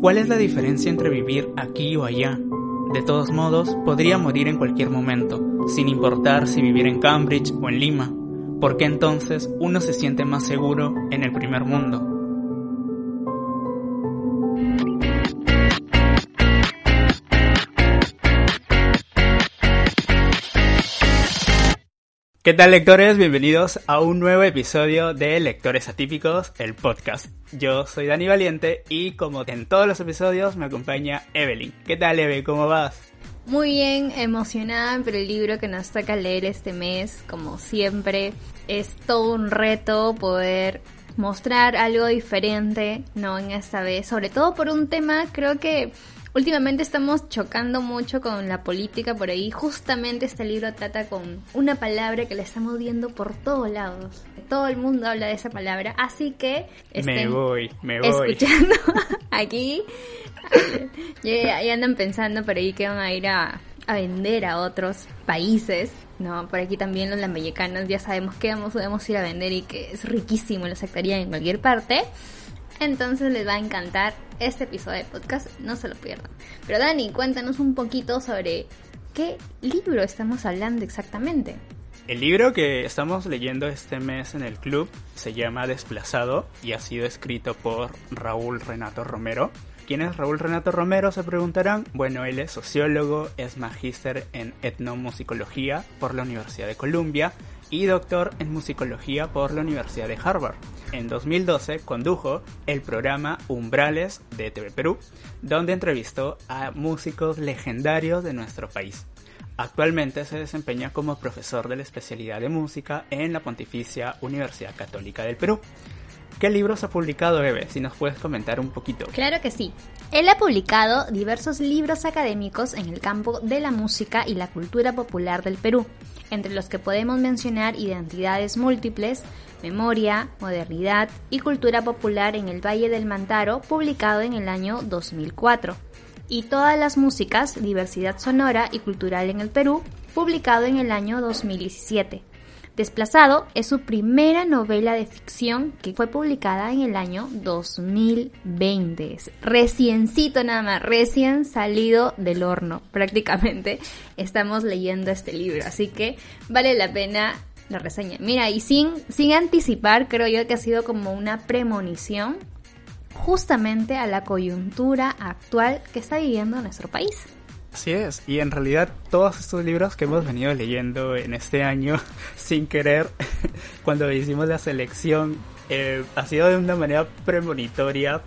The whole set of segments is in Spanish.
¿Cuál es la diferencia entre vivir aquí o allá? De todos modos, podría morir en cualquier momento, sin importar si vivir en Cambridge o en Lima. ¿Por qué entonces uno se siente más seguro en el primer mundo? ¿Qué tal lectores? Bienvenidos a un nuevo episodio de Lectores Atípicos, el podcast. Yo soy Dani Valiente y como en todos los episodios me acompaña Evelyn. ¿Qué tal Eve? ¿Cómo vas? Muy bien, emocionada por el libro que nos toca leer este mes, como siempre. Es todo un reto poder mostrar algo diferente, ¿no? En esta vez, sobre todo por un tema creo que Últimamente estamos chocando mucho con la política por ahí. Justamente este libro trata con una palabra que la estamos viendo por todos lados. Todo el mundo habla de esa palabra. Así que me voy, me voy. Escuchando aquí. ya, andan pensando por ahí que van a ir a, a vender a otros países. No, por aquí también los lambeyecanos ya sabemos que vamos, podemos ir a vender y que es riquísimo, lo aceptarían en cualquier parte. Entonces les va a encantar este episodio de podcast, no se lo pierdan. Pero Dani, cuéntanos un poquito sobre qué libro estamos hablando exactamente. El libro que estamos leyendo este mes en el club se llama Desplazado y ha sido escrito por Raúl Renato Romero. ¿Quién es Raúl Renato Romero? Se preguntarán. Bueno, él es sociólogo, es magíster en etnomusicología por la Universidad de Columbia y doctor en musicología por la Universidad de Harvard. En 2012 condujo el programa Umbrales de TV Perú, donde entrevistó a músicos legendarios de nuestro país. Actualmente se desempeña como profesor de la especialidad de música en la Pontificia Universidad Católica del Perú. ¿Qué libros ha publicado Eve? Si nos puedes comentar un poquito. Claro que sí. Él ha publicado diversos libros académicos en el campo de la música y la cultura popular del Perú entre los que podemos mencionar identidades múltiples, memoria, modernidad y cultura popular en el Valle del Mantaro, publicado en el año 2004, y todas las músicas, diversidad sonora y cultural en el Perú, publicado en el año 2017. Desplazado es su primera novela de ficción que fue publicada en el año 2020. Reciencito nada más, recién salido del horno prácticamente. Estamos leyendo este libro, así que vale la pena la reseña. Mira, y sin, sin anticipar, creo yo que ha sido como una premonición justamente a la coyuntura actual que está viviendo nuestro país. Así es, y en realidad todos estos libros que hemos venido leyendo en este año sin querer, cuando hicimos la selección, eh, ha sido de una manera premonitoria,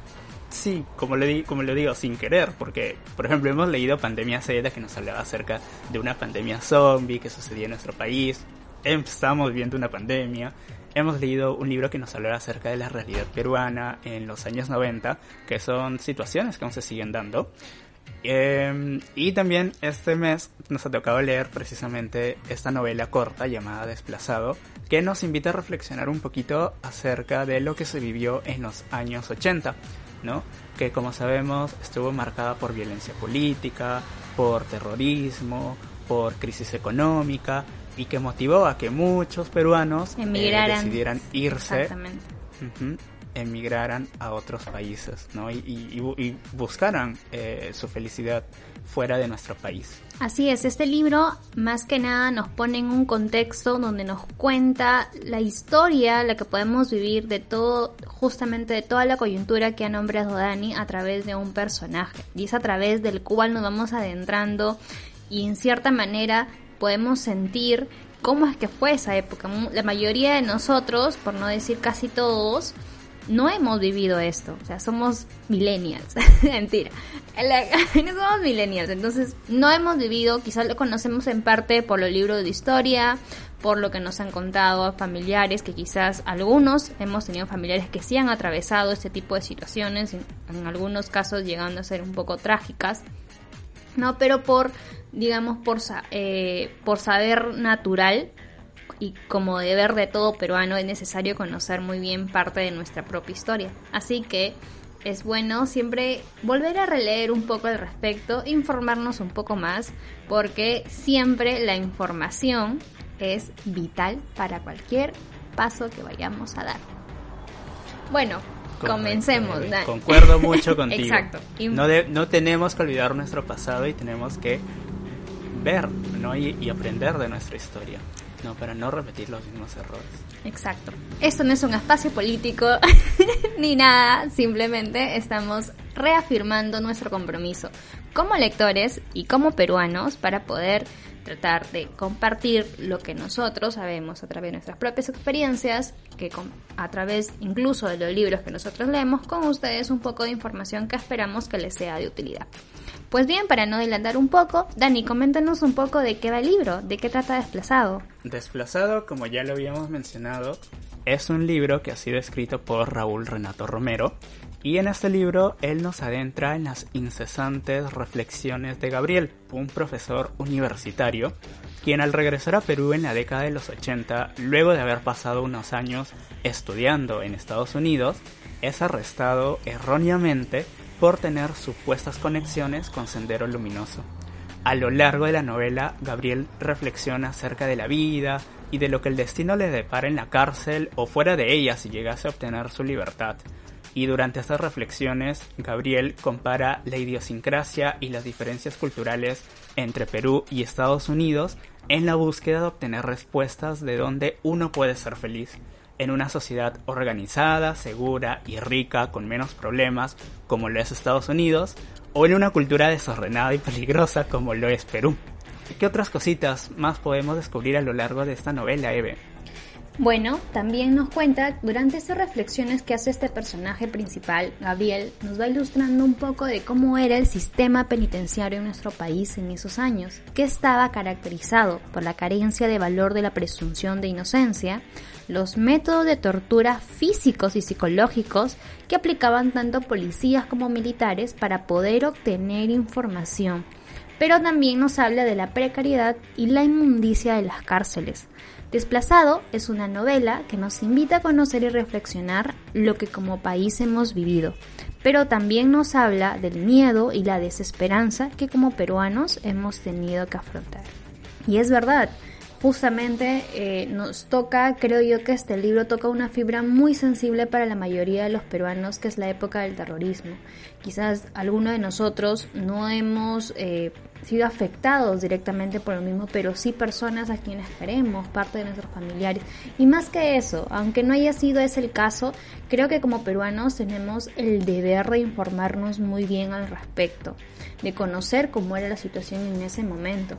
sí, como lo, di como lo digo, sin querer, porque, por ejemplo, hemos leído Pandemia Z, que nos hablaba acerca de una pandemia zombie que sucedía en nuestro país, estamos viendo una pandemia, hemos leído un libro que nos hablaba acerca de la realidad peruana en los años 90, que son situaciones que aún se siguen dando. Em, y también este mes nos ha tocado leer precisamente esta novela corta llamada Desplazado, que nos invita a reflexionar un poquito acerca de lo que se vivió en los años 80, ¿no? Que como sabemos estuvo marcada por violencia política, por terrorismo, por crisis económica y que motivó a que muchos peruanos eh, decidieran irse emigraran a otros países ¿no? y, buscaran eh, su felicidad fuera de nuestro país. Así es, este libro más que nada nos pone en un contexto donde nos cuenta la historia, la que podemos vivir de todo, justamente de toda la coyuntura que ha nombrado Dani a través de un personaje. Y es a través del cual nos vamos adentrando y en cierta manera podemos sentir cómo es que fue esa época. La mayoría de nosotros, por no decir casi todos, no hemos vivido esto, o sea, somos millennials, mentira, no somos millennials, entonces no hemos vivido, quizás lo conocemos en parte por los libros de historia, por lo que nos han contado familiares, que quizás algunos hemos tenido familiares que sí han atravesado este tipo de situaciones, en, algunos casos llegando a ser un poco trágicas, ¿no? Pero por, digamos, por, eh, por saber natural y como deber de todo peruano es necesario conocer muy bien parte de nuestra propia historia. Así que es bueno siempre volver a releer un poco al respecto, informarnos un poco más, porque siempre la información es vital para cualquier paso que vayamos a dar. Bueno, comencemos. concuerdo mucho contigo. Exacto. No, no tenemos que olvidar nuestro pasado y tenemos que ver ¿no? y aprender de nuestra historia. No, para no repetir los mismos errores. Exacto. Esto no es un espacio político ni nada, simplemente estamos reafirmando nuestro compromiso como lectores y como peruanos para poder tratar de compartir lo que nosotros sabemos a través de nuestras propias experiencias, que a través incluso de los libros que nosotros leemos, con ustedes un poco de información que esperamos que les sea de utilidad. Pues bien, para no adelantar un poco, Dani, coméntanos un poco de qué va el libro, de qué trata Desplazado. Desplazado, como ya lo habíamos mencionado, es un libro que ha sido escrito por Raúl Renato Romero, y en este libro él nos adentra en las incesantes reflexiones de Gabriel, un profesor universitario, quien al regresar a Perú en la década de los 80, luego de haber pasado unos años estudiando en Estados Unidos, es arrestado erróneamente por tener supuestas conexiones con Sendero Luminoso. A lo largo de la novela, Gabriel reflexiona acerca de la vida y de lo que el destino le depara en la cárcel o fuera de ella si llegase a obtener su libertad. Y durante estas reflexiones, Gabriel compara la idiosincrasia y las diferencias culturales entre Perú y Estados Unidos en la búsqueda de obtener respuestas de dónde uno puede ser feliz en una sociedad organizada, segura y rica con menos problemas como lo es Estados Unidos, o en una cultura desordenada y peligrosa como lo es Perú. ¿Qué otras cositas más podemos descubrir a lo largo de esta novela, Eve? Bueno, también nos cuenta, durante estas reflexiones que hace este personaje principal, Gabriel, nos va ilustrando un poco de cómo era el sistema penitenciario en nuestro país en esos años, que estaba caracterizado por la carencia de valor de la presunción de inocencia, los métodos de tortura físicos y psicológicos que aplicaban tanto policías como militares para poder obtener información, pero también nos habla de la precariedad y la inmundicia de las cárceles, Desplazado es una novela que nos invita a conocer y reflexionar lo que como país hemos vivido, pero también nos habla del miedo y la desesperanza que como peruanos hemos tenido que afrontar. Y es verdad, justamente eh, nos toca, creo yo que este libro toca una fibra muy sensible para la mayoría de los peruanos, que es la época del terrorismo. Quizás alguno de nosotros no hemos eh, sido afectados directamente por lo mismo, pero sí personas a quienes queremos, parte de nuestros familiares. Y más que eso, aunque no haya sido ese el caso, creo que como peruanos tenemos el deber de informarnos muy bien al respecto, de conocer cómo era la situación en ese momento.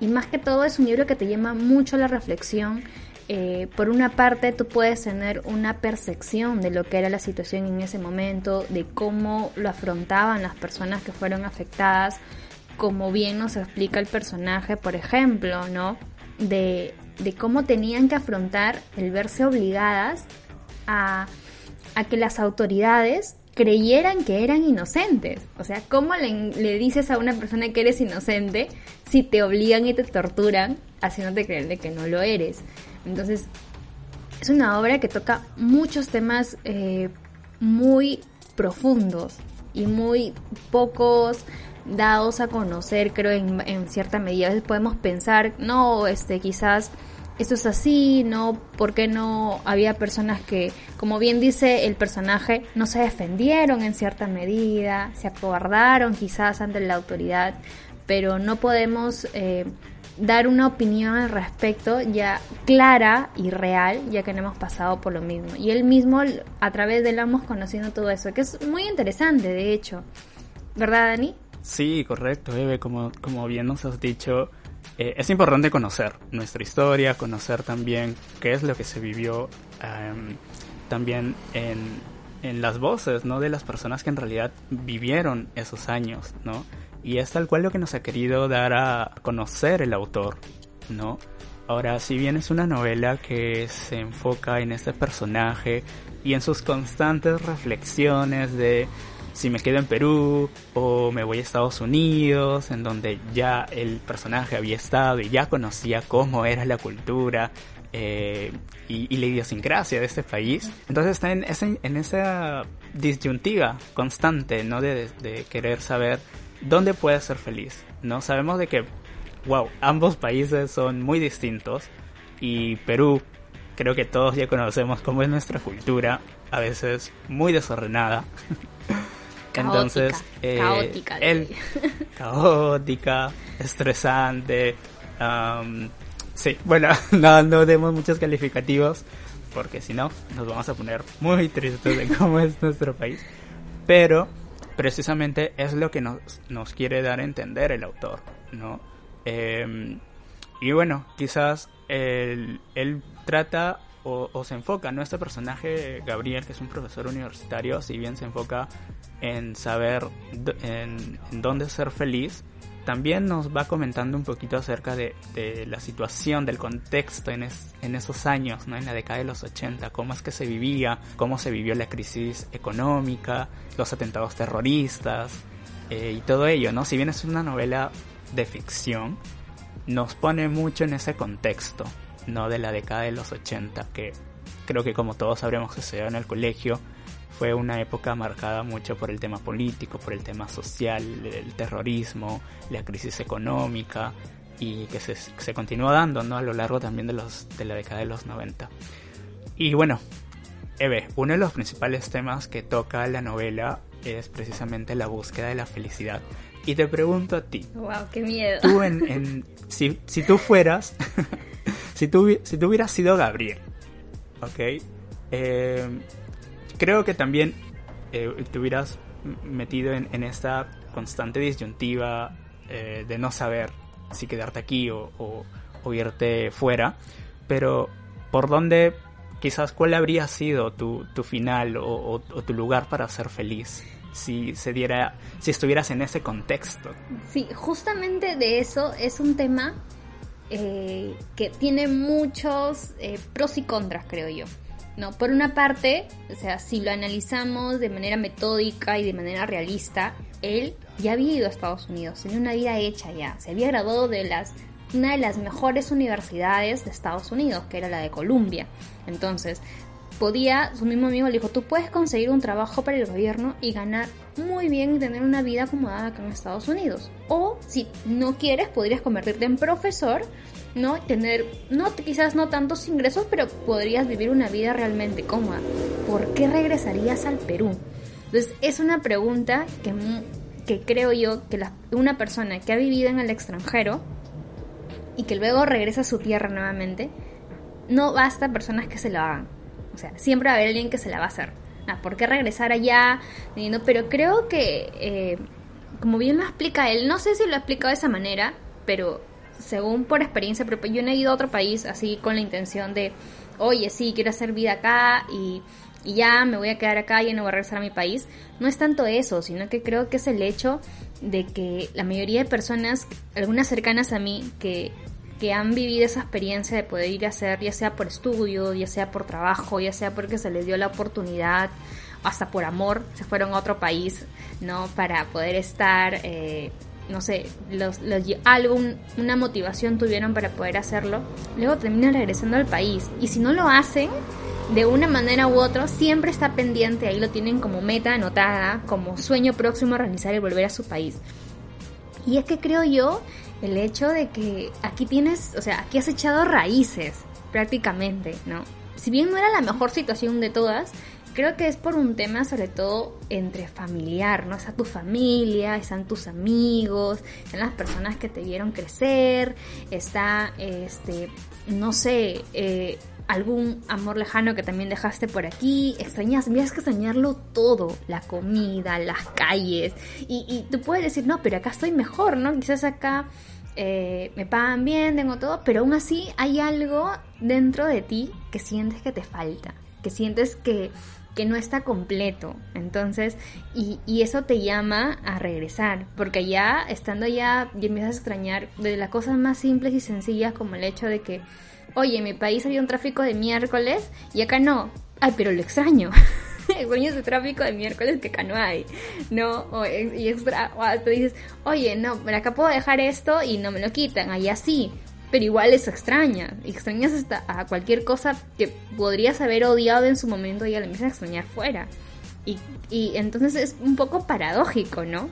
Y más que todo es un libro que te llama mucho la reflexión. Eh, por una parte, tú puedes tener una percepción de lo que era la situación en ese momento, de cómo lo afrontaban las personas que fueron afectadas, como bien nos explica el personaje, por ejemplo, ¿no? De, cómo tenían que afrontar el verse obligadas a, que las autoridades creyeran que eran inocentes. O sea, ¿cómo le, le, dices a una persona que eres inocente si te obligan y te torturan haciéndote creer de que no lo eres? Entonces, es una obra que toca muchos temas eh, muy profundos y muy pocos dados a conocer, creo, en, cierta medida. A veces podemos pensar, no, este, quizás esto es así, ¿no? porque no había personas que, como bien dice el personaje, no se defendieron en cierta medida, se acobardaron quizás ante la autoridad, pero no podemos eh, dar una opinión al respecto ya clara y real, ya que no hemos pasado por lo mismo. Y él mismo, a través de él, hemos conocido todo eso, que es muy interesante, de hecho. ¿Verdad, Dani? Sí, correcto, Eve, como, como bien nos has dicho, eh, es importante conocer nuestra historia, conocer también qué es lo que se vivió em, también en, en las voces, ¿no? De las personas que en realidad vivieron esos años, ¿no? Y es tal cual lo que nos ha querido dar a conocer el autor, ¿no? Ahora, si bien es una novela que se enfoca en este personaje y en sus constantes reflexiones de si me quedo en Perú o me voy a Estados Unidos, en donde ya el personaje había estado y ya conocía cómo era la cultura eh, y, la idiosincrasia de este país. Entonces está en, en esa disyuntiva constante, ¿no? De, de, querer saber dónde puede ser feliz, ¿no? Sabemos de que, wow, ambos países son muy distintos y Perú, creo que todos ya conocemos cómo es nuestra cultura, a veces muy desordenada. Entonces, eh, caótica. caótica, estresante. sí, bueno, no, no demos muchos calificativos porque si no nos vamos a poner muy tristes de cómo es nuestro país. Pero precisamente es lo que nos, nos quiere dar a entender el autor, ¿no? Em, y bueno, quizás él, él trata o, se enfoca, ¿no? Este personaje, Gabriel, que es un profesor universitario, si bien se enfoca en saber en, dónde ser feliz, también nos va comentando un poquito acerca de, la situación, del contexto en, en, esos años, ¿no? en la década de los 80, cómo es que se vivía, cómo se vivió la crisis económica, los atentados terroristas eh, y todo ello, ¿no? Si bien es una novela de ficción, nos pone mucho en ese contexto, no de la década de los 80, que creo que como todos se dio en el colegio, fue una época marcada mucho por el tema político, por el tema social, el terrorismo, la crisis económica y que se, se continúa dando ¿no? a lo largo también de, los, de la década de los 90. Y bueno, Eve, uno de los principales temas que toca la novela es precisamente la búsqueda de la felicidad. Y te pregunto a ti. ¡Wow, qué miedo! Tú en, si, si tú fueras si tú, si tú hubieras sido Gabriel, ¿ok? Eh, creo que también eh, te hubieras metido en, esta constante disyuntiva eh, de no saber si quedarte aquí o, irte fuera, pero ¿por dónde, quizás cuál habría sido tu, final o, tu lugar para ser feliz? si se diera, si estuvieras en ese contexto. Sí, justamente de eso es un tema eh, que tiene muchos eh, pros y contras, creo yo. No, por una parte, o sea, si lo analizamos de manera metódica y de manera realista, él ya había ido a Estados Unidos, tenía una vida hecha ya, se había graduado de las una de las mejores universidades de Estados Unidos, que era la de Columbia. Entonces, podía, su mismo amigo le dijo, tú puedes conseguir un trabajo para el gobierno y ganar muy bien y tener una vida acomodada acá en Estados Unidos. O si no quieres, podrías convertirte en profesor, ¿no? Tener, no, quizás no tantos ingresos, pero podrías vivir una vida realmente cómoda. ¿Por qué regresarías al Perú? Entonces, es una pregunta que, que creo yo que una persona que ha vivido en el extranjero y que luego regresa a su tierra nuevamente, no basta personas que se lo hagan o sea, siempre va a haber alguien que se la va a hacer. Ah, ¿Por qué regresar allá? pero creo que, eh, como bien lo explica él, no sé si lo ha explicado de esa manera, pero según por experiencia propia, yo no he ido a otro país así con la intención de, oye, sí, quiero hacer vida acá y, y ya me voy a quedar acá y no voy a regresar a mi país. No es tanto eso, sino que creo que es el hecho de que la mayoría de personas, algunas cercanas a mí, que que han vivido esa experiencia de poder ir a hacer, ya sea por estudio, ya sea por trabajo, ya sea porque se les dio la oportunidad, hasta por amor, se fueron a otro país, ¿no? Para poder estar, eh, no sé, los, algo, una motivación tuvieron para poder hacerlo, luego terminan regresando al país. Y si no lo hacen, de una manera u otra, siempre está pendiente, ahí lo tienen como meta anotada, como sueño próximo a realizar y volver a su país. Y es que creo yo el hecho de que aquí tienes, o sea, aquí has echado raíces prácticamente, ¿no? Si bien no era la mejor situación de todas, creo que es por un tema sobre todo entre familiar, ¿no? Está tu familia, están tus amigos, están las personas que te vieron crecer, está, este, no sé, eh, algún amor lejano que también dejaste por aquí, extrañas, miras que extrañarlo todo, la comida, las calles, y, tú puedes decir, no, pero acá estoy mejor, ¿no? Quizás acá eh, me pagan bien, tengo todo, pero aún así hay algo dentro de ti que sientes que te falta, que sientes que, que no está completo. Entonces, y, eso te llama a regresar, porque ya estando ya, y empiezas a extrañar de las cosas más simples y sencillas como el hecho de que, oye, en mi país había un tráfico de miércoles y acá no. Ay, pero lo extraño. extraño ese tráfico de miércoles que acá no hay, ¿no? O, y extra, o dices, oye, no, pero acá puedo dejar esto y no me lo quitan, allá sí pero igual eso extraña. Extrañas hasta a cualquier cosa que podrías haber odiado en su momento y ya la empiezas a extrañar fuera. Y, y entonces es un poco paradójico, ¿no?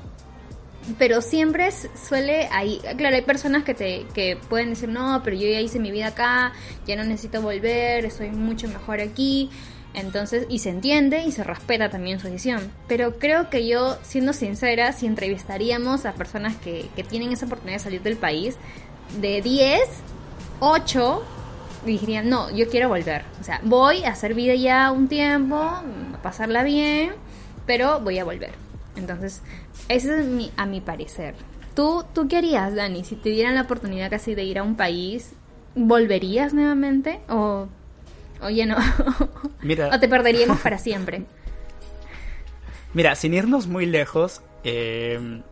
Pero siempre suele ahí, claro, hay personas que te que pueden decir, "No, pero yo ya hice mi vida acá, ya no necesito volver, estoy mucho mejor aquí." Entonces, y se entiende y se respeta también su decisión. Pero creo que yo, siendo sincera, si entrevistaríamos a personas que, que tienen esa oportunidad de salir del país, de 10, 8 dirían, no, yo quiero volver. O sea, voy a hacer vida ya un tiempo, a pasarla bien, pero voy a volver. Entonces, ese es mi, a mi parecer. ¿Tú, ¿Tú qué harías, Dani? Si te dieran la oportunidad casi de ir a un país, ¿volverías nuevamente? ¿O, o ya no? Mira. ¿O te perderíamos para siempre? Mira, sin irnos muy lejos, eh,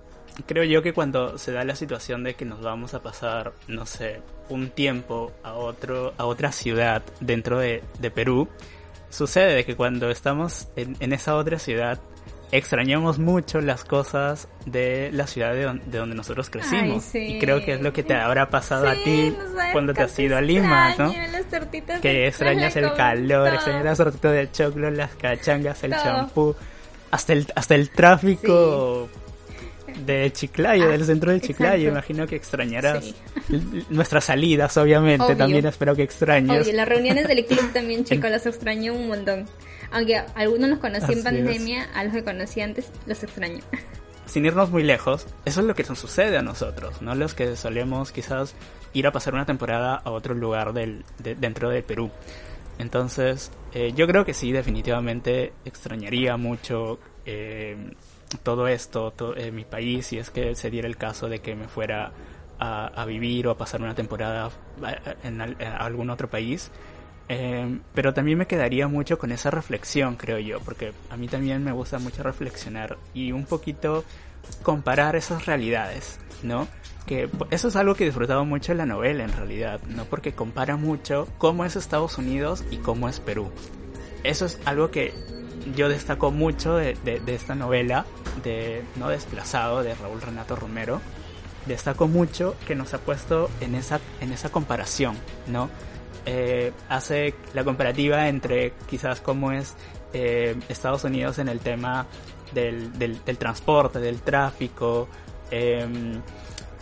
creo yo que cuando se da la situación de que nos vamos a pasar, no sé, un tiempo a otro, a otra ciudad dentro de, Perú, sucede de que cuando estamos en, esa otra ciudad extrañamos mucho las cosas de la ciudad de, donde nosotros crecimos. Y creo que es lo que te habrá pasado a ti cuando te has ido a Lima, ¿no? que extrañas el calor, extrañas las tortitas de choclo, las cachangas, el champú, hasta el, hasta el tráfico de Chiclayo, del centro de Chiclayo. Imagino que extrañarás nuestras salidas, obviamente. También espero que extrañes. Oye, las reuniones del club también, chicos, las extraño un montón. Aunque algunos los conocí en pandemia, a los que conocí antes los extraño. Sin irnos muy lejos, eso es lo que nos sucede a nosotros, ¿no? Los que solemos quizás ir a pasar una temporada a otro lugar del, dentro del Perú. Entonces, eh, yo creo que sí, definitivamente extrañaría mucho eh, todo esto eh, mi país si es que se diera el caso de que me fuera a, vivir o a pasar una temporada en, algún otro país. Eh, pero también me quedaría mucho con esa reflexión, creo yo, porque a mí también me gusta mucho reflexionar y un poquito comparar esas realidades, ¿no? Que eso es algo que he disfrutado mucho en la novela, en realidad, ¿no? Porque compara mucho cómo es Estados Unidos y cómo es Perú. Eso es algo que yo destaco mucho de, esta novela de No Desplazado de Raúl Renato Romero. Destaco mucho que nos ha puesto en esa, en esa comparación, ¿no? Eh, hace la comparativa entre quizás cómo es eh, Estados Unidos en el tema del, del, transporte, del tráfico, em,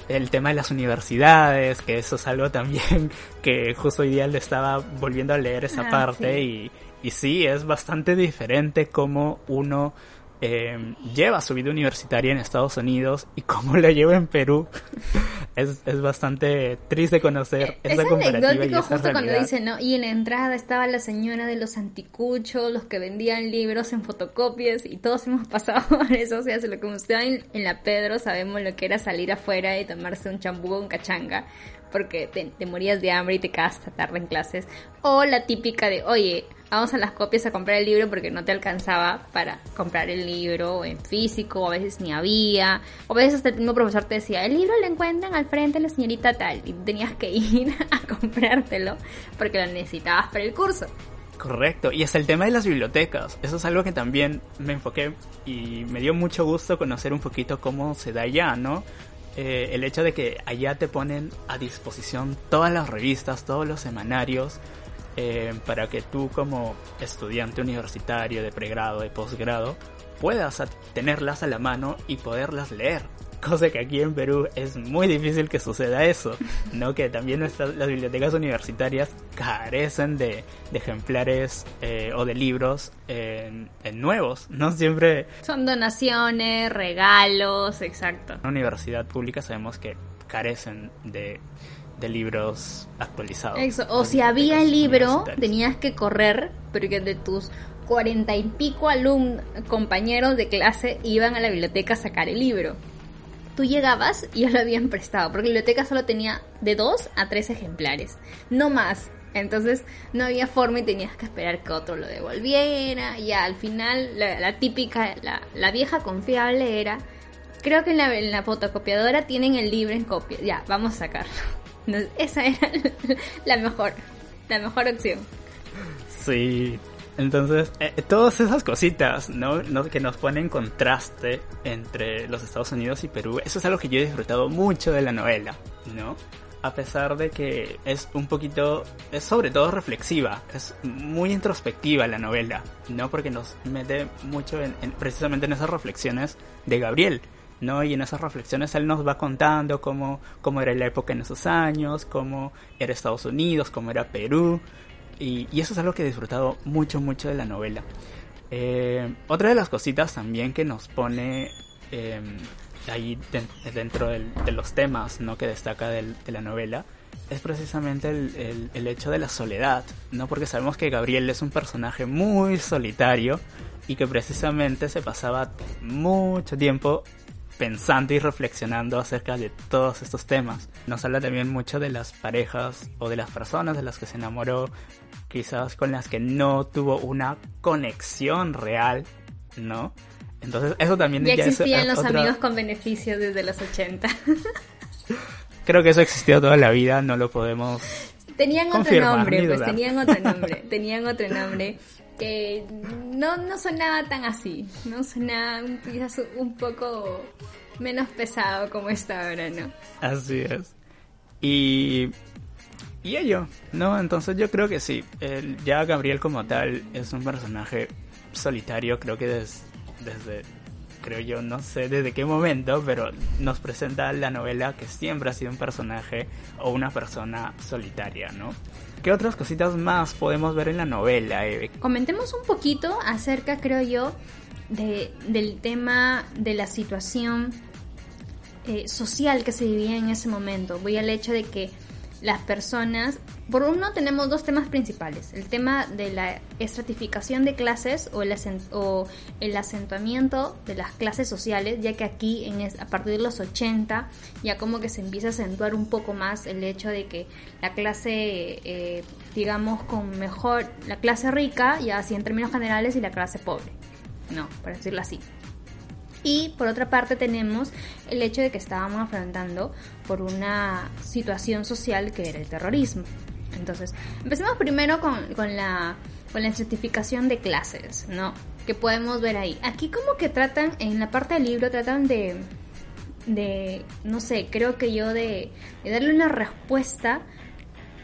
el tema de las universidades, que eso es algo también que justo hoy día le estaba volviendo a leer esa ah, parte y, y sí, es bastante diferente cómo uno eh, lleva su vida universitaria en Estados Unidos y cómo la lleva en Perú. es, es bastante triste conocer eh, esa es comparativa y justo cuando dice, ¿no? Y en la entrada estaba la señora de los anticuchos, los que vendían libros en fotocopias y todos hemos pasado por eso. O sea, si lo que usted en, en la Pedro sabemos lo que era salir afuera y tomarse un champú o un cachanga porque te, morías de hambre y te quedas hasta tarde en clases. O la típica de, oye, vamos a las copias a comprar el libro porque no te alcanzaba para comprar el libro en físico, a veces ni había, o a veces hasta el mismo profesor te decía, el libro lo encuentran al frente de la señorita tal, y tenías que ir a comprártelo porque lo necesitabas para el curso. Correcto, y hasta el tema de las bibliotecas, eso es algo que también me enfoqué y me dio mucho gusto conocer un poquito cómo se da allá, ¿no? Eh, el hecho de que allá te ponen a disposición todas las revistas, todos los semanarios, eh, para que tú como estudiante universitario de pregrado, de posgrado, puedas tenerlas a la mano y poderlas leer cosa que aquí en Perú es muy difícil que suceda eso, ¿no? Que también nuestras, las bibliotecas universitarias carecen de, ejemplares eh, o de libros en, nuevos, ¿no? Siempre... Son donaciones, regalos, exacto. En una universidad pública sabemos que carecen de, de libros actualizados. O si había el libro, tenías que correr, porque de tus cuarenta y pico alumnos, compañeros de clase iban a la biblioteca a sacar el libro tú llegabas y ya lo habían prestado, porque la biblioteca solo tenía de dos a tres ejemplares, no más. Entonces no había forma y tenías que esperar que otro lo devolviera. Y al final la, típica, la, vieja confiable era, creo que en la, en la, fotocopiadora tienen el libro en copia. Ya, vamos a sacarlo. Esa era la mejor, la mejor opción. Sí, entonces, eh, todas esas cositas, ¿no? Que nos ponen contraste entre los Estados Unidos y Perú, eso es algo que yo he disfrutado mucho de la novela, ¿no? A pesar de que es un poquito, es sobre todo reflexiva, es muy introspectiva la novela, ¿no? Porque nos mete mucho en, precisamente en esas reflexiones de Gabriel, ¿no? Y en esas reflexiones él nos va contando cómo, cómo era la época en esos años, cómo era Estados Unidos, cómo era Perú, y, eso es algo que he disfrutado mucho, mucho de la novela. Eh, otra de las cositas también que nos pone em, ahí dentro de los temas ¿no? que destaca de la novela es precisamente el, el, hecho de la soledad, ¿no? Porque sabemos que Gabriel es un personaje muy solitario y que precisamente se pasaba mucho tiempo pensando y reflexionando acerca de todos estos temas. Nos habla también mucho de las parejas o de las personas de las que se enamoró, quizás con las que no tuvo una conexión real, ¿no? Entonces eso también ya, existían los amigos con beneficios desde los 80. Creo que eso existió toda la vida, no lo podemos Tenían otro nombre, pues tenían otro nombre, tenían otro nombre que no, no sonaba tan así, no sonaba quizás un poco menos pesado como está ahora, ¿no? Así es. Y, y ello, ¿no? Entonces yo creo que sí, el, ya Gabriel como tal es un personaje solitario, creo que desde, creo yo, no sé desde qué momento, pero nos presenta la novela que siempre ha sido un personaje o una persona solitaria, ¿no? ¿Qué otras cositas más podemos ver en la novela, Eve? Comentemos un poquito acerca, creo yo, de, del tema de la situación eh, social que se vivía en ese momento. Voy al hecho de que las personas, por uno tenemos dos temas principales, el tema de la estratificación de clases o el, o el acentuamiento de las clases sociales, ya que aquí en a partir de los 80 ya como que se empieza a acentuar un poco más el hecho de que la clase, eh, digamos, con mejor, la clase rica, ya así en términos generales, y la clase pobre, no, para decirlo así. Y por otra parte tenemos el hecho de que estábamos afrontando por una situación social que era el terrorismo. Entonces, empecemos primero con, la, con la estratificación de clases, ¿no? Que podemos ver ahí. Aquí como que tratan, en la parte del libro, tratan de, de no sé, creo que yo de, de darle una respuesta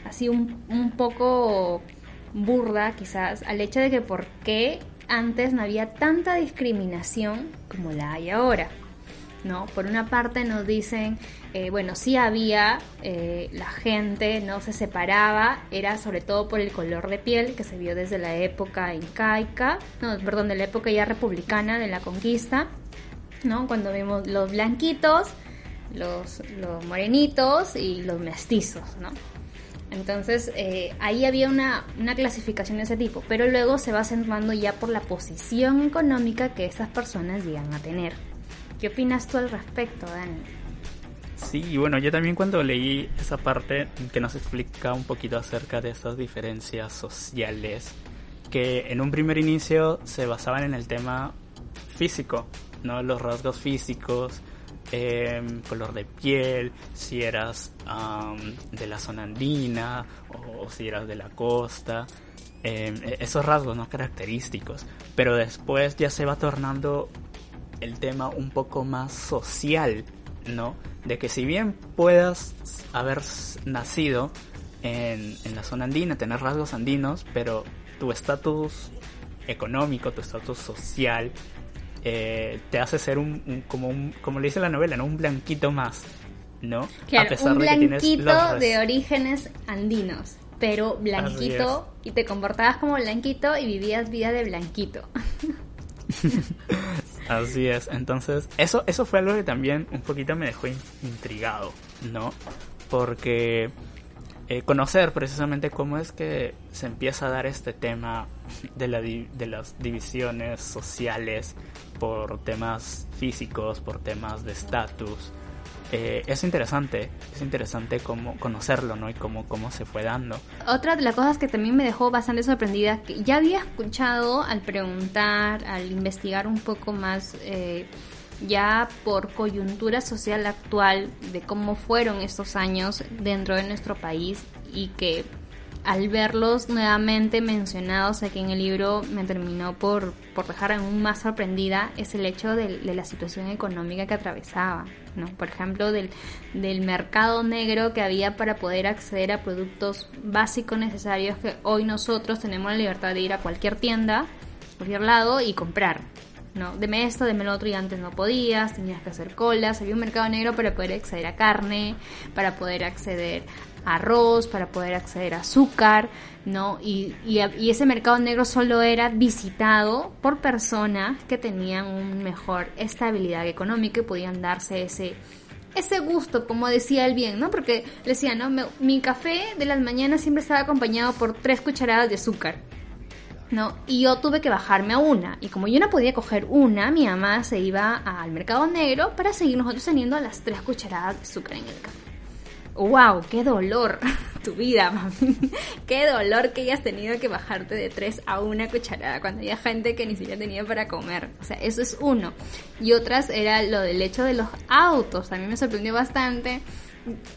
así un, un poco burda quizás al hecho de que por qué antes no había tanta discriminación como la hay ahora. ¿no? Por una parte nos dicen, eh, bueno, sí había, eh, la gente no se separaba, era sobre todo por el color de piel que se vio desde la época incaica, no, perdón, de la época ya republicana de la conquista, ¿no? Cuando vimos los blanquitos, los, los morenitos y los mestizos, ¿no? Entonces eh, ahí había una, clasificación de ese tipo, pero luego se va acentuando ya por la posición económica que estas personas llegan a tener. ¿Qué opinas tú al respecto, Dani? Sí, bueno, yo también cuando leí esa parte que nos explica un poquito acerca de estas diferencias sociales, que en un primer inicio se basaban en el tema físico, ¿no? Los rasgos físicos, Em, color de piel, si eras de la zona andina o, si eras de la costa. Em, e, esos rasgos no característicos. Pero después ya se va tornando el tema un poco más social, ¿no? De que si bien puedas haber nacido en, en la zona andina, tener rasgos andinos, pero tu estatus económico, tu estatus social, eh, te hace ser un, como un, como le dice la novela, ¿no? Un blanquito más, ¿no? Claro, un blanquito de orígenes andinos, pero blanquito y te comportabas como blanquito y vivías vida de blanquito. Así es, entonces eso, eso fue algo que también un poquito me dejó intrigado, ¿no? Porque eh, conocer precisamente cómo es que se empieza a dar este tema de, la de las divisiones sociales por temas físicos, por temas de estatus, eh, es interesante, es interesante cómo conocerlo, ¿no? Y cómo, cómo se fue dando. Otra de las cosas que también me dejó bastante sorprendida, que ya había escuchado al preguntar, al investigar un poco más, eh, ya por coyuntura social actual, de cómo fueron estos años dentro de nuestro país y que al verlos nuevamente mencionados aquí en el libro me terminó por, por dejar aún más sorprendida es el hecho de, la situación económica que atravesaba, ¿no? Por ejemplo, del, del mercado negro que había para poder acceder a productos básicos necesarios que hoy nosotros tenemos la libertad de ir a cualquier tienda, cualquier lado y comprar. ¿no? Deme esto, deme lo otro y antes no podías, tenías que hacer colas, había un mercado negro para poder acceder a carne, para poder acceder arroz, para poder acceder a azúcar, ¿no? Y, y, ese mercado negro solo era visitado por personas que tenían una mejor estabilidad económica y podían darse ese, ese gusto, como decía él bien, ¿no? Porque le decía, ¿no? mi café de las mañanas siempre estaba acompañado por tres cucharadas de azúcar. ¿no? Y yo tuve que bajarme a una. Y como yo no podía coger una, mi mamá se iba al mercado negro para seguir nosotros teniendo las tres cucharadas de azúcar en el café wow, qué dolor tu vida, mami. qué dolor que hayas tenido que bajarte de tres a una cucharada cuando había gente que ni siquiera tenía para comer. O sea, eso es uno. Y otras era lo del hecho de los autos. También me sorprendió bastante.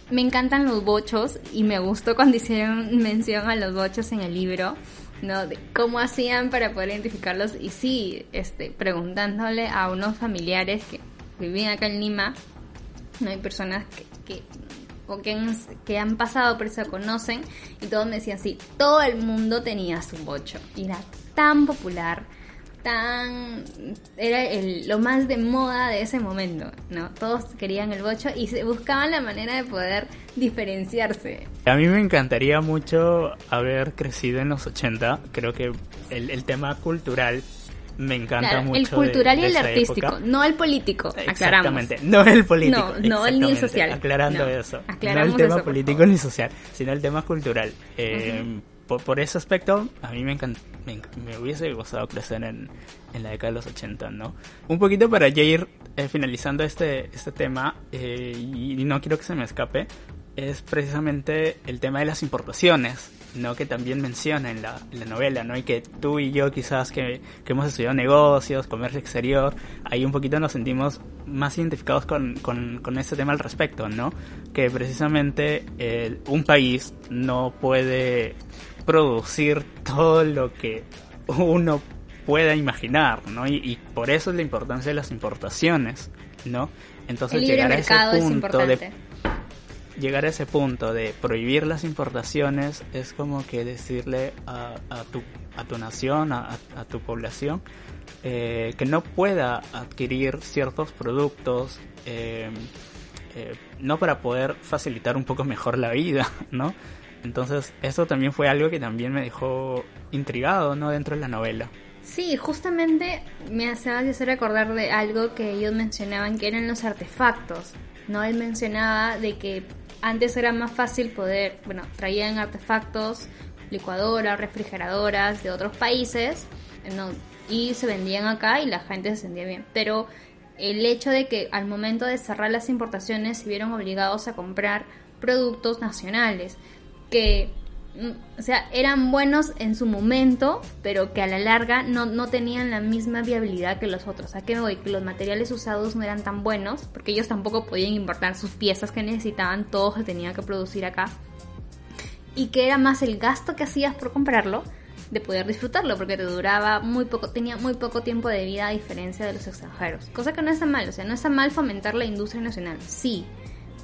Me encantan los bochos y me gustó cuando hicieron mención a los bochos en el libro. ¿no? De cómo hacían para poder identificarlos y sí, este, preguntándole a unos familiares que vivían acá en Lima, no hay personas que o que han, que han pasado por eso conocen y todos me decían sí, todo el mundo tenía su bocho y era tan popular, tan era el, lo más de moda de ese momento, ¿no? Todos querían el bocho y se buscaban la manera de poder diferenciarse. A mí me encantaría mucho haber crecido en los 80, creo que el, el tema cultural me encanta mucho. El cultural y el artístico, no el político, Exactamente, no el político. No, no el ni social. Aclarando eso. No el tema político ni social, sino el tema cultural. Eh, por, ese aspecto, a mí me, me, hubiese gustado crecer en, en, la década de los 80, ¿no? Un poquito para ya ir eh, finalizando este, este tema, eh, y no quiero que se me escape, es precisamente el tema de las importaciones. ¿No? que también menciona en la, novela, ¿no? y que tú y yo quizás que, hemos estudiado negocios, comercio exterior, ahí un poquito nos sentimos más identificados con, con, este tema al respecto, ¿no? que precisamente un país no puede producir todo lo que uno pueda imaginar, ¿no? Y, por eso es la importancia de las importaciones, ¿no? Entonces llegar a ese punto de llegar a ese punto de prohibir las importaciones es como que decirle a, tu, a tu nación, a, tu población, eh, que no pueda adquirir ciertos productos, eh, eh, no para poder facilitar un poco mejor la vida, ¿no? Entonces eso también fue algo que también me dejó intrigado, ¿no? Dentro de la novela. Sí, justamente me hace recordar de algo que ellos mencionaban que eran los artefactos. ¿no? Él mencionaba de que antes era más fácil poder, bueno, traían artefactos, licuadoras, refrigeradoras de otros países y se vendían acá y la gente se sentía bien. Pero el hecho de que al momento de cerrar las importaciones se vieron obligados a comprar productos nacionales que o sea, eran buenos en su momento, pero que a la larga no, no tenían la misma viabilidad que los otros. ¿A qué voy? Que los materiales usados no eran tan buenos, porque ellos tampoco podían importar sus piezas que necesitaban, todo se tenía que producir acá. Y que era más el gasto que hacías por comprarlo de poder disfrutarlo, porque te duraba muy poco, tenía muy poco tiempo de vida a diferencia de los extranjeros. Cosa que no está mal, o sea, no está mal fomentar la industria nacional. Sí,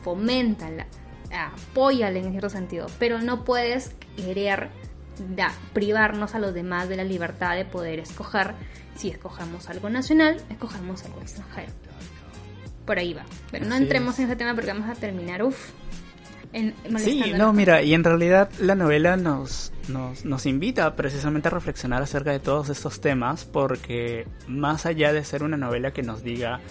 foméntala apóyale en cierto sentido, pero no puedes querer privarnos a los demás de la libertad de poder escoger. Si escogemos algo nacional, escogemos algo extranjero. Por ahí va. Pero no entremos en ese tema porque vamos a terminar, uff. Sí, no, mira, y en realidad la novela nos, nos, nos invita precisamente a reflexionar acerca de todos estos temas porque más allá de ser una novela que nos diga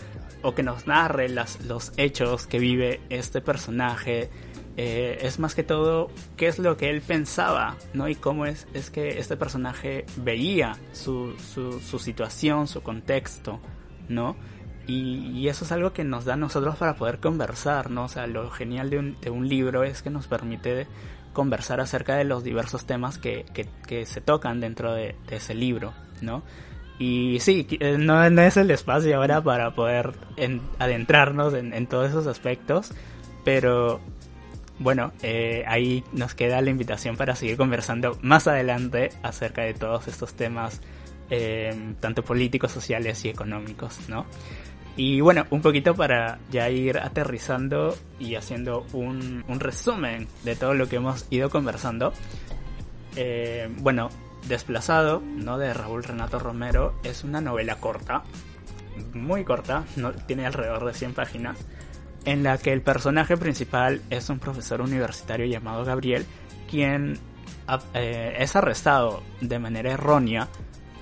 o que nos narre las, los hechos que vive este personaje, eh, es más que todo qué es lo que él pensaba, ¿no? Y cómo es, es que este personaje veía su, su, situación, su contexto, ¿no? Y, eso es algo que nos da a nosotros para poder conversar, ¿no? O sea, lo genial de un, de un libro es que nos permite conversar acerca de los diversos temas que, que, se tocan dentro de, ese libro, ¿no? Y sí, eh, no, es el espacio ahora para poder adentrarnos en, todos esos aspectos, pero bueno, eh, ahí nos queda la invitación para seguir conversando más adelante acerca de todos estos temas, eh, tanto políticos, sociales y económicos, ¿no? Y bueno, un poquito para ya ir aterrizando y haciendo un, resumen de todo lo que hemos ido conversando. Eh, bueno, Desplazado, ¿no? De Raúl Renato Romero, es una novela corta, muy corta, tiene alrededor de 100 páginas, en la que el personaje principal es un profesor universitario llamado Gabriel, quien eh, es arrestado de manera errónea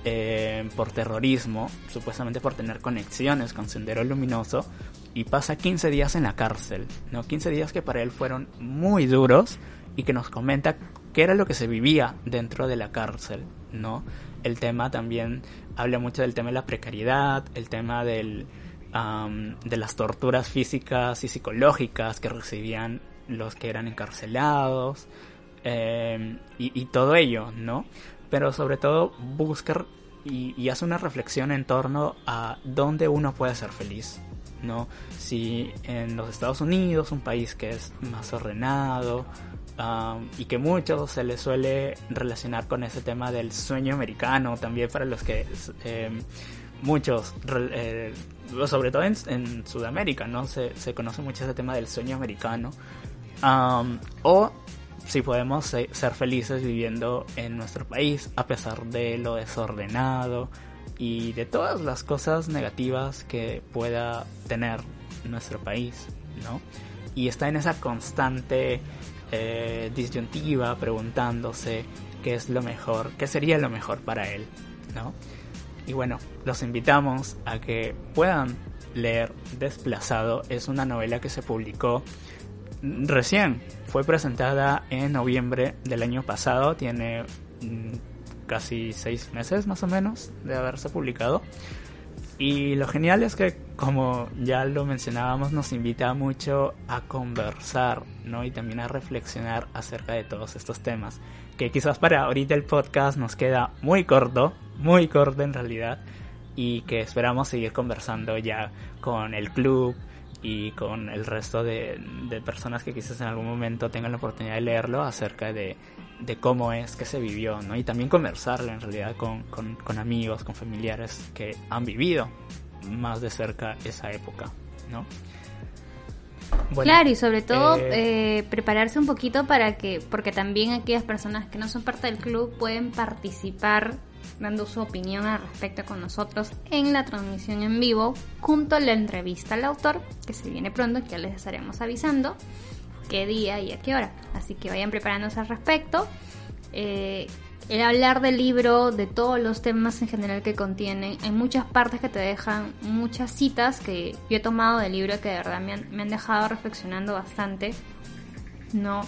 eh, por terrorismo, supuestamente por tener conexiones con Sendero Luminoso, y pasa 15 días en la cárcel, ¿no? 15 días que para él fueron muy duros y que nos comenta qué era lo que se vivía dentro de la cárcel, ¿no? El tema también habla mucho del tema de la precariedad, el tema del, de las torturas físicas y psicológicas que recibían los que eran encarcelados eh, y, y, todo ello, ¿no? pero sobre todo buscar y, hace una reflexión en torno a dónde uno puede ser feliz. ¿no? Si en los Estados Unidos, un país que es más ordenado y que mucho se le suele relacionar con ese tema del sueño americano, también para los que eh, muchos, eh, sobre todo en, Sudamérica, ¿no? Se, conoce mucho ese tema del sueño americano. O si podemos ser felices viviendo en nuestro país a pesar de lo desordenado y de todas las cosas negativas que pueda tener nuestro país, ¿no? Y está en esa constante eh, disyuntiva preguntándose qué es lo mejor, qué sería lo mejor para él, ¿no? Y bueno, los invitamos a que puedan leer Desplazado. Es una novela que se publicó recién fue presentada en noviembre del año pasado, tiene mm, casi seis meses más o menos de haberse publicado. Y lo genial es que, como ya lo mencionábamos, nos invita mucho a conversar, ¿no? Y también a reflexionar acerca de todos estos temas. Que quizás para ahorita el podcast nos queda muy corto, muy corto en realidad. Y que esperamos seguir conversando ya con el club, y con el resto de, personas que quizás en algún momento tengan la oportunidad de leerlo acerca de, cómo es que se vivió, ¿no? Y también conversarlo en realidad con, amigos, con familiares que han vivido más de cerca esa época, ¿no? claro, y sobre todo eh, eh, prepararse un poquito para que, porque también aquellas personas que no son parte del club pueden participar dando su opinión al respecto con nosotros en la transmisión en vivo, junto a la entrevista al autor, que se viene pronto, que ya les estaremos avisando qué día y a qué hora. Así que vayan preparándose al respecto. Eh, el hablar del libro, de todos los temas en general que contienen, hay muchas partes que te dejan muchas citas que yo he tomado del libro que de verdad me han, me han dejado reflexionando bastante. No,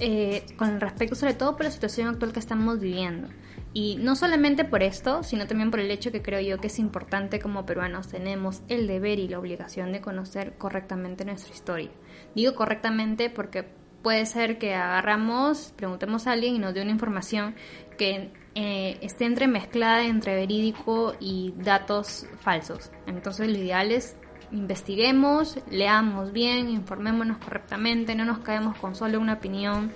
eh, con respecto sobre todo por la situación actual que estamos viviendo. Y no solamente por esto, sino también por el hecho que creo yo que es importante como peruanos tenemos el deber y la obligación de conocer correctamente nuestra historia. Digo correctamente porque puede ser que agarramos, preguntemos a alguien y nos dé una información que eh, esté entremezclada entre verídico y datos falsos. Entonces lo ideal es investiguemos, leamos bien, informémonos correctamente, no nos caemos con solo una opinión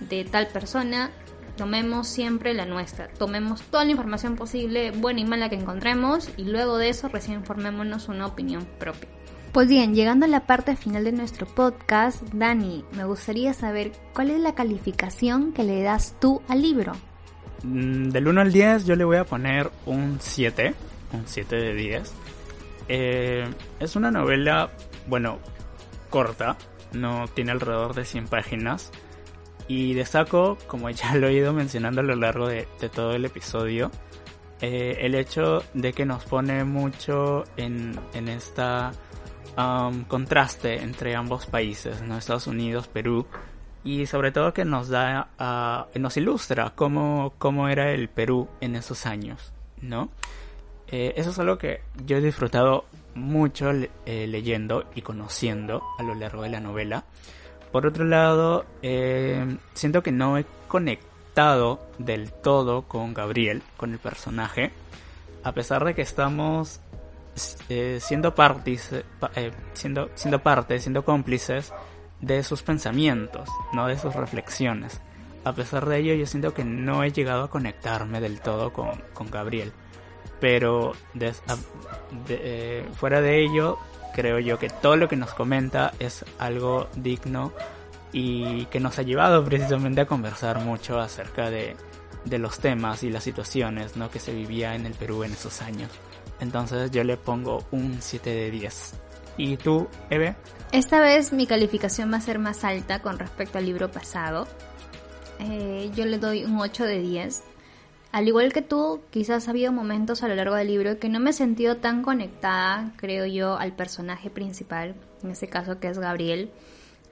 de tal persona, tomemos siempre la nuestra, tomemos toda la información posible, buena y mala que encontremos, y luego de eso recién informémonos una opinión propia. Pues bien, llegando a la parte final de nuestro podcast, Dani, me gustaría saber cuál es la calificación que le das tú al libro. Mm, del 1 al 10 yo le voy a poner un 7, un 7 de 10. Eh, es una novela, bueno, corta, no tiene alrededor de 100 páginas. Y destaco, como ya lo he ido mencionando a lo largo de, todo el episodio, eh, el hecho de que nos pone mucho en, en esta um, contraste entre ambos países. Estados Unidos, Perú, y sobre todo que nos da, uh, nos ilustra cómo, cómo era el Perú en esos años, ¿no? Eh, eso es algo que yo he disfrutado mucho eh, leyendo y conociendo a lo largo de la novela. Por otro lado, eh, siento que no he conectado del todo con Gabriel, con el personaje, a pesar de que estamos eh, siendo, partis, siendo, siendo parte, siendo cómplices de sus pensamientos, no de sus reflexiones. A pesar de ello, yo siento que no he llegado a conectarme del todo con, con Gabriel pero eh, fuera de ello, creo yo que todo lo que nos comenta es algo digno y que nos ha llevado precisamente a conversar mucho acerca de, los temas y las situaciones ¿no? que se vivía en el Perú en esos años. Entonces yo le pongo un 7 de 10. ¿Y tú, Eve? Esta vez mi calificación va a ser más alta con respecto al libro pasado. Eh, yo le doy un 8 de 10 al igual que tú, quizás ha habido momentos a lo largo del libro que no me he sentido tan conectada, creo yo, al personaje principal, en este caso que es Gabriel.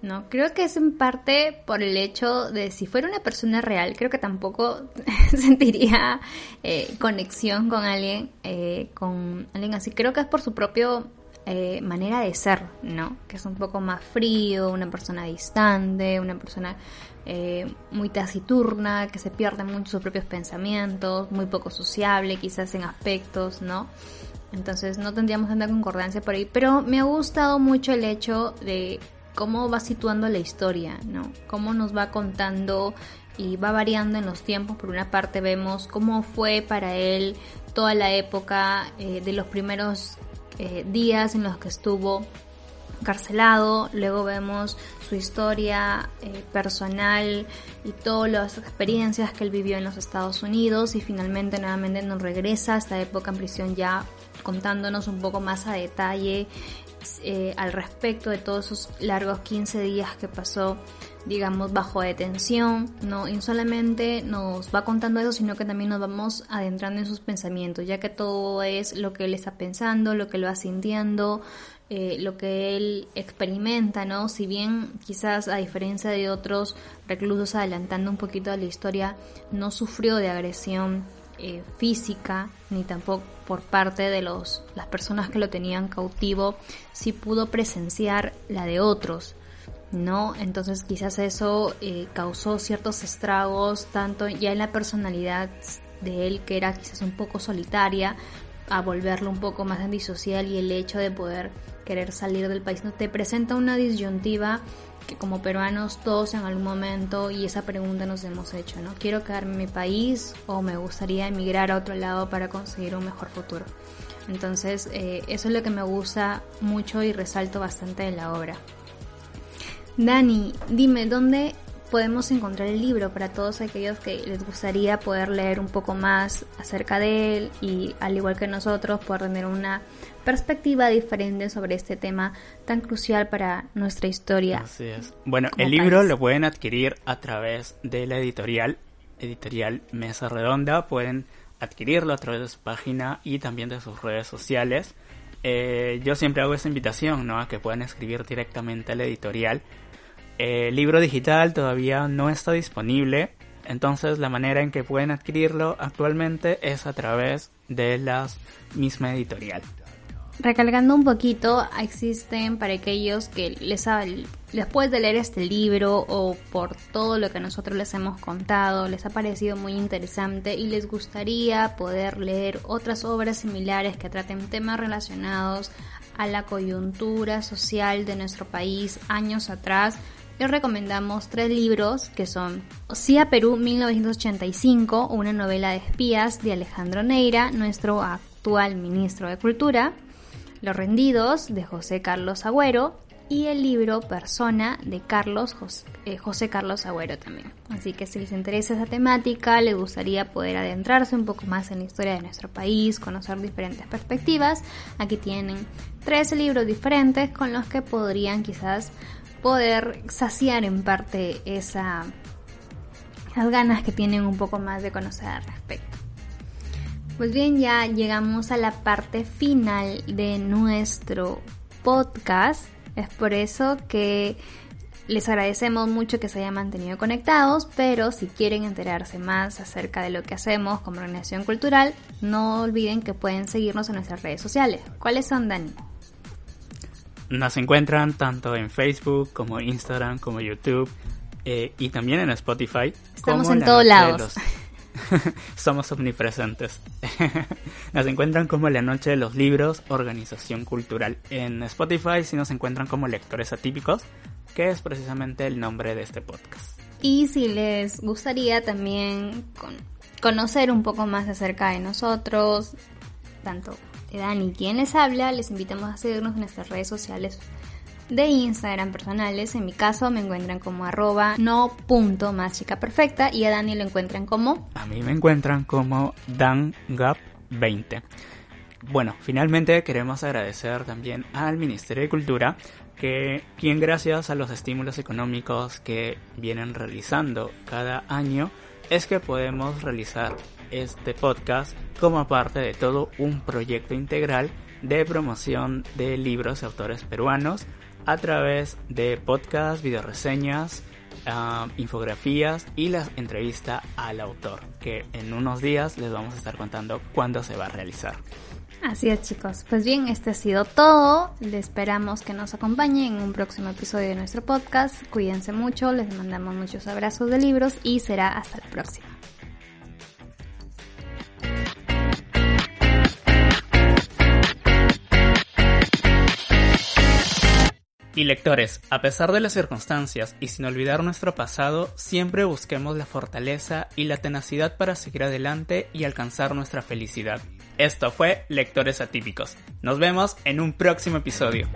¿no? Creo que es en parte por el hecho de si fuera una persona real, creo que tampoco sentiría eh, conexión con alguien, eh, con alguien así. Creo que es por su propio eh, manera de ser, ¿no? Que es un poco más frío, una persona distante, una persona eh, muy taciturna, que se pierde mucho sus propios pensamientos, muy poco sociable quizás en aspectos, ¿no? Entonces no tendríamos tanta concordancia por ahí, pero me ha gustado mucho el hecho de cómo va situando la historia, ¿no? Cómo nos va contando y va variando en los tiempos. Por una parte vemos cómo fue para él toda la época eh, de los primeros eh, días en los que estuvo encarcelado, luego vemos su historia eh, personal y todas las experiencias que él vivió en los Estados Unidos y finalmente nuevamente nos regresa a esta época en prisión ya contándonos un poco más a detalle eh, al respecto de todos esos largos 15 días que pasó digamos bajo detención, no y solamente nos va contando eso, sino que también nos vamos adentrando en sus pensamientos, ya que todo es lo que él está pensando, lo que él va sintiendo, eh, lo que él experimenta, ¿no? Si bien quizás a diferencia de otros reclusos adelantando un poquito a la historia, no sufrió de agresión eh, física ni tampoco por parte de los, las personas que lo tenían cautivo, sí pudo presenciar la de otros. ¿no? Entonces quizás eso eh, causó ciertos estragos, tanto ya en la personalidad de él, que era quizás un poco solitaria, a volverlo un poco más antisocial y el hecho de poder querer salir del país no te presenta una disyuntiva que como peruanos todos en algún momento y esa pregunta nos hemos hecho, ¿no? ¿Quiero quedarme en mi país o me gustaría emigrar a otro lado para conseguir un mejor futuro? Entonces, eh, eso es lo que me gusta mucho y resalto bastante en la obra. Dani, dime, ¿dónde podemos encontrar el libro para todos aquellos que les gustaría poder leer un poco más acerca de él y al igual que nosotros poder tener una perspectiva diferente sobre este tema tan crucial para nuestra historia. Así es. Bueno, el libro lo pueden adquirir a través de la editorial, editorial Mesa Redonda, pueden adquirirlo a través de su página y también de sus redes sociales. Eh, yo siempre hago esa invitación, ¿no? A que puedan escribir directamente a la editorial. El libro digital todavía no está disponible, entonces la manera en que pueden adquirirlo actualmente es a través de la misma editorial. Recalcando un poquito, existen para aquellos que les después de leer este libro o por todo lo que nosotros les hemos contado, les ha parecido muy interesante y les gustaría poder leer otras obras similares que traten temas relacionados a la coyuntura social de nuestro país años atrás, les recomendamos tres libros que son CIA Perú 1985, una novela de espías de Alejandro Neira, nuestro actual ministro de Cultura, los rendidos de José Carlos Agüero y el libro Persona de Carlos eh, José, Carlos Agüero también. Así que si les interesa esa temática, les gustaría poder adentrarse un poco más en la historia de nuestro país, conocer diferentes perspectivas, aquí tienen tres libros diferentes con los que podrían quizás poder saciar en parte esa, esas ganas que tienen un poco más de conocer al respecto. Pues bien, ya llegamos a la parte final de nuestro podcast. Es por eso que les agradecemos mucho que se hayan mantenido conectados, pero si quieren enterarse más acerca de lo que hacemos como organización cultural, no olviden que pueden seguirnos en nuestras redes sociales. ¿Cuáles son, Dani? Nos encuentran tanto en Facebook como Instagram como YouTube eh, y también en Spotify. Estamos en todos lados. Somos omnipresentes. nos encuentran como La Noche de los Libros, Organización Cultural. En Spotify sí nos encuentran como Lectores Atípicos, que es precisamente el nombre de este podcast. Y si les gustaría también conocer un poco más acerca de nosotros, tanto de Dani quien les habla, les invitamos a seguirnos en nuestras redes sociales de Instagram personales. En mi caso me encuentran como arroba no punto más chica perfecta y a Dani lo encuentran como... A mí me encuentran como dangap20. Bueno, finalmente queremos agradecer también al Ministerio de Cultura que quien gracias a los estímulos económicos que vienen realizando cada año es que podemos realizar este podcast como parte de todo un proyecto integral de promoción de libros y autores peruanos a través de podcasts, videoreseñas, uh, infografías y la entrevista al autor, que en unos días les vamos a estar contando cuándo se va a realizar. Así es chicos, pues bien, este ha sido todo, les esperamos que nos acompañen en un próximo episodio de nuestro podcast, cuídense mucho, les mandamos muchos abrazos de libros y será hasta la próxima. Y lectores, a pesar de las circunstancias y sin olvidar nuestro pasado, siempre busquemos la fortaleza y la tenacidad para seguir adelante y alcanzar nuestra felicidad. Esto fue Lectores Atípicos. Nos vemos en un próximo episodio.